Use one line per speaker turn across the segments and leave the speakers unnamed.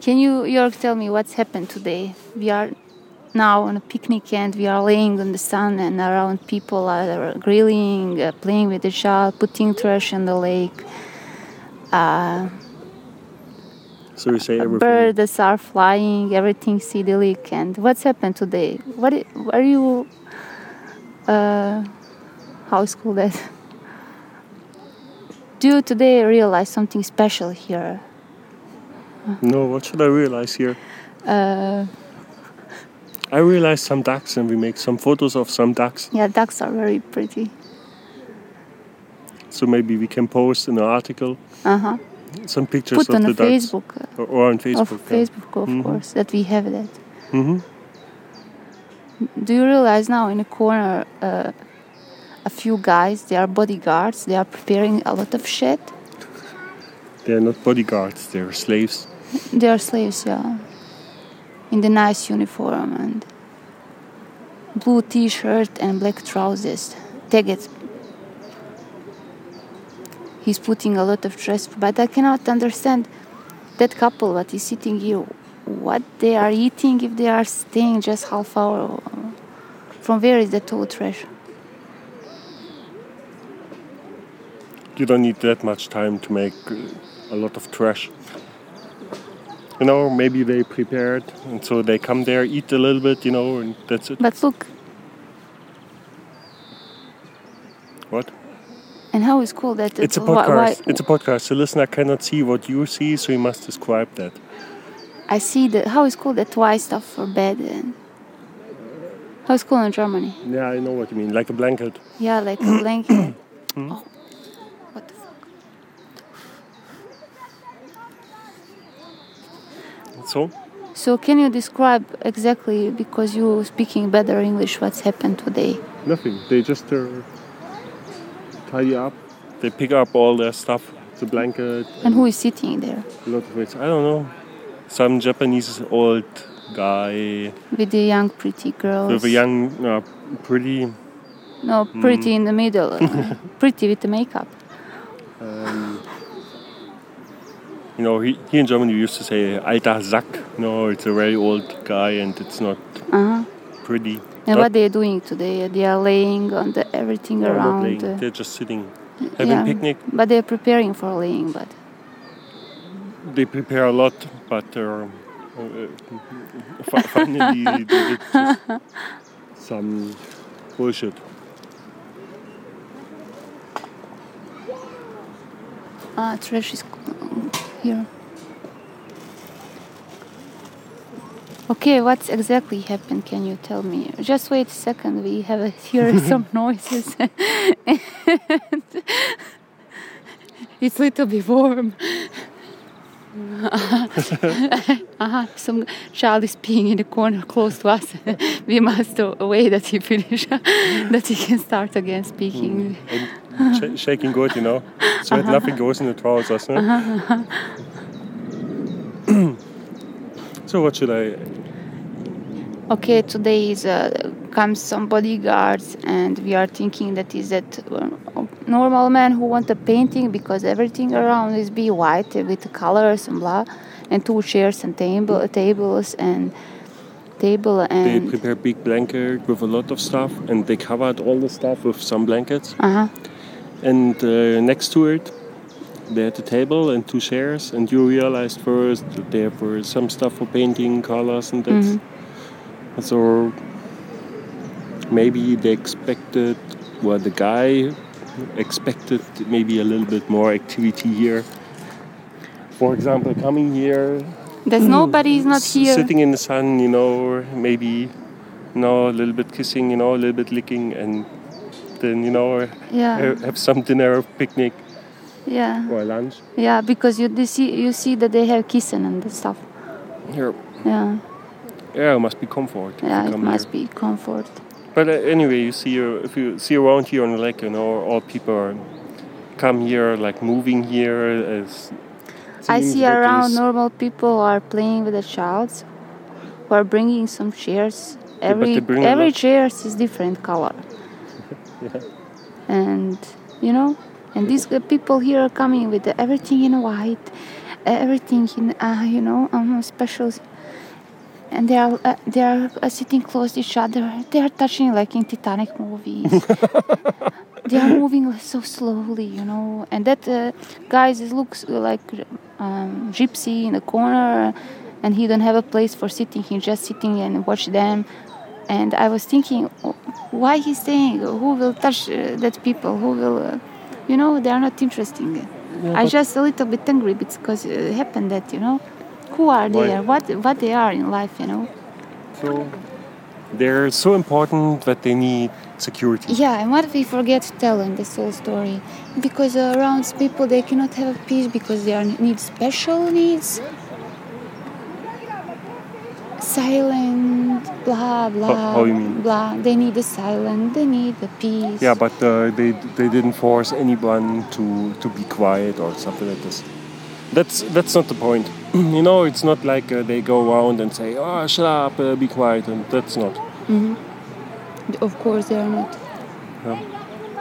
Can you, York, tell me what's happened today? We are now on a picnic and we are laying in the sun and around people are grilling, uh, playing with the child, putting trash in the lake. Uh,
So we say everything.
birds are flying, everything's idyllic. And what's happened today? What are you? Uh, how is called that? Do you today realize something special here?
No, what should I realize here?
Uh,
I realize some ducks and we make some photos of some ducks.
yeah, ducks are very pretty.
So maybe we can post in an article
Uh huh.
some pictures
Put
of
on
the ducks.
Facebook. uh,
Or, or on Facebook.
Of Facebook, of
Mhm.
course, that we have that.
hmm
Do you realize now in the corner, uh, a few guys, they are bodyguards, they are preparing a lot of shit.
They're not bodyguards, they're slaves.
They are slaves, yeah. In the nice uniform and blue t-shirt and black trousers. Tagged. He's putting a lot of stress, but I cannot understand that couple what is sitting here. What they are eating if they are staying just half hour. From where is the tow trash?
You don't need that much time to make uh, a lot of trash. You know, maybe they prepared and so they come there, eat a little bit, you know, and that's it.
But look,
What?
and how is called that?
It's a podcast.
why-
It's a podcast. The listener cannot see what you see, so you must describe that.
I see the how is called that white stuff for bed and how is called in Germany?
Yeah, I know what you mean. Like a blanket.
Yeah, like a blanket.
Hmm?
oh, what the fuck?
So,
So can you describe exactly because you're speaking better English what's happened today?
nothing. They just uh, tidy up. They pick up all their stuff, the blanket,
And who is sitting there
a lot of it. I don't know. Some Japanese old guy
with the young pretty girl.
with a young, uh, pretty.
no, pretty in the middle, pretty with the makeup.
Um, you know, he, here in Germany we used to say alter Sack. No, it's a very old guy and it's not
Uh-huh.
pretty.
And
Not-
what they are doing today? They are laying on the everything
no,
around.
laying.
uh,
They're just sitting, having
yeah,
picnic.
But they're preparing for laying. But
They prepare a lot, but uh, uh, finally they did some bullshit.
ah, trash is here. Okay, what's exactly happened? Can you tell me? Just wait a second. We have here some noises. and it's a little bit warm. uh-huh. Some child is peeing in the corner close to us. we must uh, wait that he finish, that he can start again speaking.
And sh- shaking good, you know, so that nothing goes in the trousers. No? so what should I?
Okay, today is uh, comes some bodyguards, and we are thinking that is that uh, normal man who want a painting because everything around is be white with colors and blah, and two chairs and table tables and table and They
prepare big blanket with a lot of stuff, and they covered all the stuff with some blankets.
uh huh
And uh, next to it, they had a table and two chairs. And you realized first that there were uh, some stuff for painting, colors, and that. Mm-hmm. So maybe they expected, well, the guy expected maybe a little bit more activity here. For example, coming here,
there's hmm. nobody is not here.
sitting in the sun, you know, maybe, you know, a little bit kissing, you know, a little bit licking, and then, you know,
Yeah,
have, some dinner, or picnic,
yeah,
or lunch.
yeah. Because you see you see that they have kissing and stuff.
Here,
Yeah,
yeah, it must be comfort.
yeah. It must
here.
be comfort.
But uh, anyway, you see, uh, if you see around here on the lake, you know, all people are come here, like moving here. As
I see around normal people are playing with the child, who are bringing some chairs. Every
a
every
lot.
chair is different color,
Yeah.
and you know, and these people here are coming with everything in white, everything in uh, you know um, special and they are uh, they are uh, sitting close to each other they are touching like in titanic movies they are moving so slowly you know and that uh, guy is- looks like um, gypsy in the corner and he don't have a place for sitting he's just sitting and watch them and i was thinking why he's saying who will touch uh, that people? Who will uh, you know they are not interesting. I just a little bit angry because it happened that you know who are
Why?
they what what they are in life you know?
So they're so important that they need security.
yeah and what if we forget to tell in this whole story? Because around people they cannot have peace because they are need special needs. Silent blah blah
how you mean?
blah they need the silence. they need the peace
Yeah, but uh, they they didn't force anyone to to be quiet or something like this. That's that's not the point. you know, it's not like uh, they go around and say, "Oh, shut up, uh, be quiet," and that's not.
Of course, they are not.
Yeah.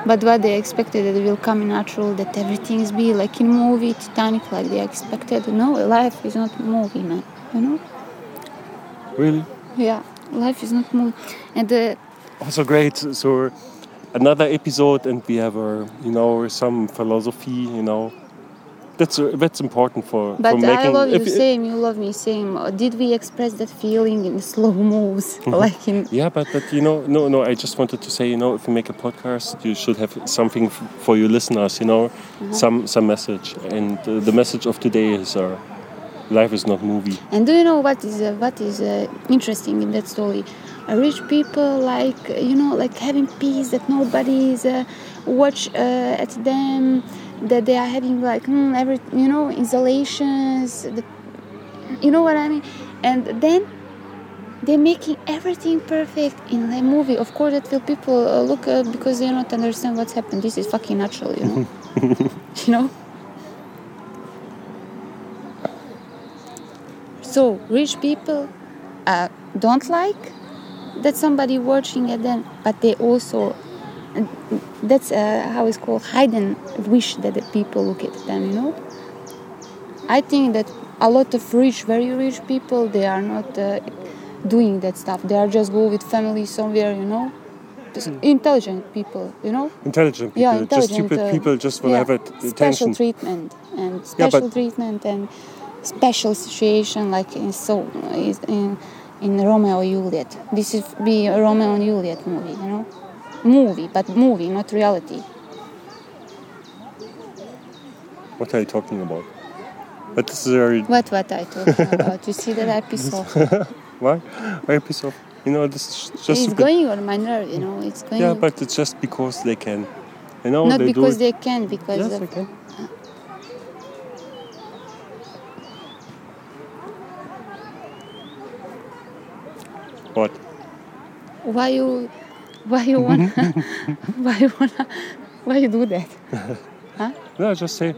But what they expected that it will come natural, that everything is be like in movie Titanic, like they expected. No, life is not movie, man. You know?
Really?
Yeah, life is not movie. And uh,
Also great. So another episode, and we have a you know some philosophy. You know, that's uh, that's important for
but
for
I
making.
love you
if-
same, you love me same. Uh, Did we express that feeling in slow moves, like in?
Yeah, but but you know, no, no. I just wanted to say, you know, if you make a podcast, you should have something f- for your listeners. You know,
Uh-huh.
some some message. And uh, the message of today is, uh, life is not movie.
And do you know what is uh, what is uh, interesting in that story? Uh, rich people like you know like having peace that nobody is uh, watch uh, at them, that they are having like hmm, every you know installations. The, you know what I mean? And then they're making everything perfect in the movie. Of course, that will people uh, look uh, because they don't understand what's happened. This is fucking natural, you know. you know. So rich people uh, don't like that somebody watching at them, but they also that's uh, how it's called hidden wish that the people look at them. You know. I think that a lot of rich, very rich people, they are not uh, doing that stuff. They are just go with family somewhere. You know. Just intelligent people, you know.
Intelligent people,
Yeah,
just stupid
uh,
people, just will
yeah,
have it,
Special treatment and special
but-
treatment and special situation like in so in in Romeo and Juliet. This is be a Romeo and Juliet movie, you know, movie, but movie, not reality.
What are you talking about? But this is very
What what I talking about? You see that episode?
why? Why episode? You know, this is just
it's going on my nerve, you know. It's going.
Yeah, but it's just because they can. You know,
not
they
because
do
they can, because
Yes, they can. What?
why you why you wanna why you wanna why you do that? huh?
No, just say.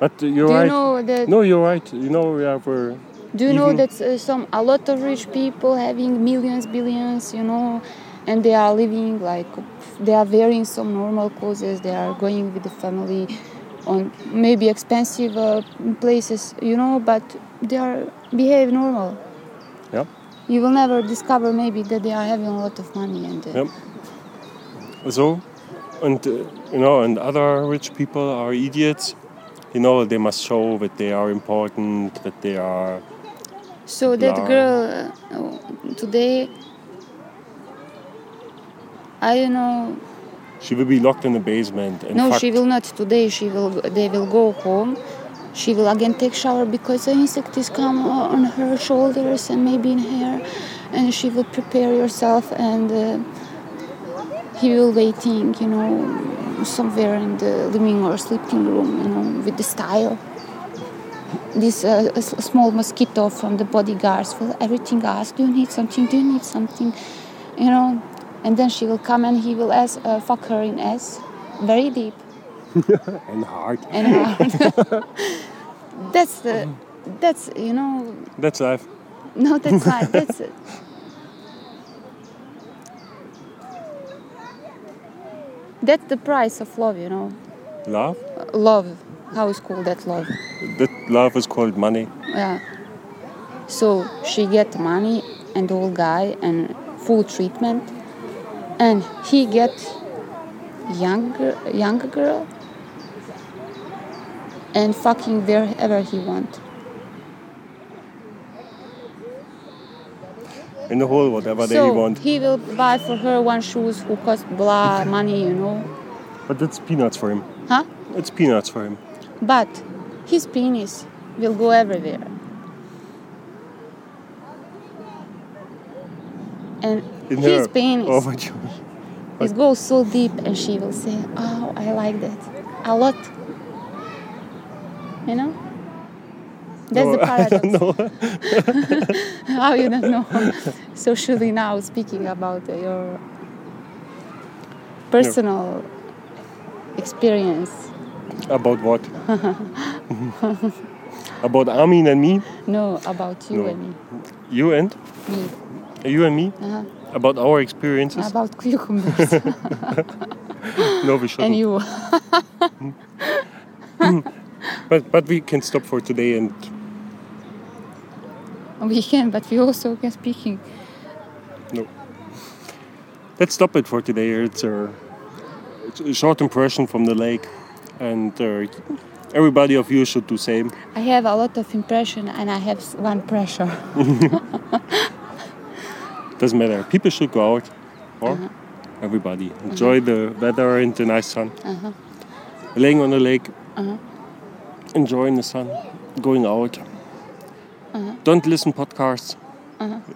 But you're
Do you
right.
know that?
No, you're right. You know, we have uh,
Do you know that uh, some a lot of rich people having millions, billions, you know, and they are living like they are wearing some normal clothes. They are going with the family on maybe expensive uh, places, you know, but they are behave normal.
yeah,
You will never discover maybe that they are having a lot of money and. Uh,
yeah. So, and uh, you know, and other rich people are idiots. You know, they must show that they are important, that they are.
So that
Blah.
girl uh, today, I don't know.
She will be locked in the basement and
No,
fucked.
she will not today. She will. They will go home. She will again take shower because the insect is come on her shoulders and maybe in hair, and she will prepare herself and uh, he will waiting, you know, somewhere in the living or sleeping room, you know, with the style. This uh, small mosquito from the bodyguards will everything ask, do you need something? Do you need something? You know, and then she will come and he will ask, uh, fuck her in ass, very deep
and hard.
and hard. that's the, that's you know,
That's life.
no, that's not. That's it. That's the price of love, you know.
Love?
Love, How is called that love?
That love is called money.
Yeah. So she get money and old guy and full treatment, and he get younger younger girl and fucking wherever he want.
In the whole whatever they
so
want.
he will buy for her one shoes who cost blah money, you know.
But that's peanuts for him.
Huh?
It's peanuts for him.
But his penis will go everywhere. And
In
his
her.
penis
Oh my god.
it goes so deep and she will say, Oh, I like that. A lot. You know? That's
No,
the
I don't
paradox.
know.
How you don't know? Socially now speaking about your personal experience.
About what? About Armin and me?
No, about you
No.
and me.
You and?
Me.
You and me?
Uh-huh.
About our experiences?
About cucumbers
no, we shouldn't.
and you.
But, but we can stop for today and
We can, but we also can speaking.
no. Let's stop it for today. It's a, it's a short impression from the lake, and uh, everybody of you should do same.
I have a lot of impression and I have one pressure.
Doesn't matter. People should go out, or everybody enjoy uh-huh. the weather and the nice sun. Uh-huh. Laying on the lake, uh-huh. Enjoying the sun, going out. Don't listen podcasts.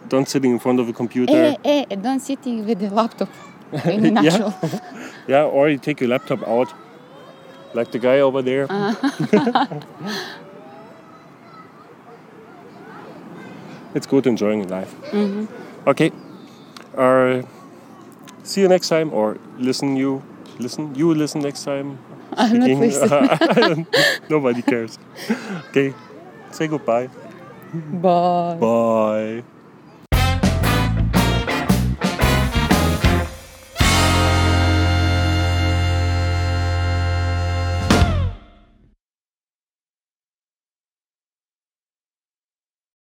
Don't sitting in front of a computer.
Eh, eh, don't sitting with the laptop natural.
Yeah, or you take your laptop out, like the guy over there. it's good enjoying life. Okay. Uh, see you next time, or listen you listen you listen next time.
I'm not listening.
Nobody cares. Okay. Say goodbye.
Bye.
Bye.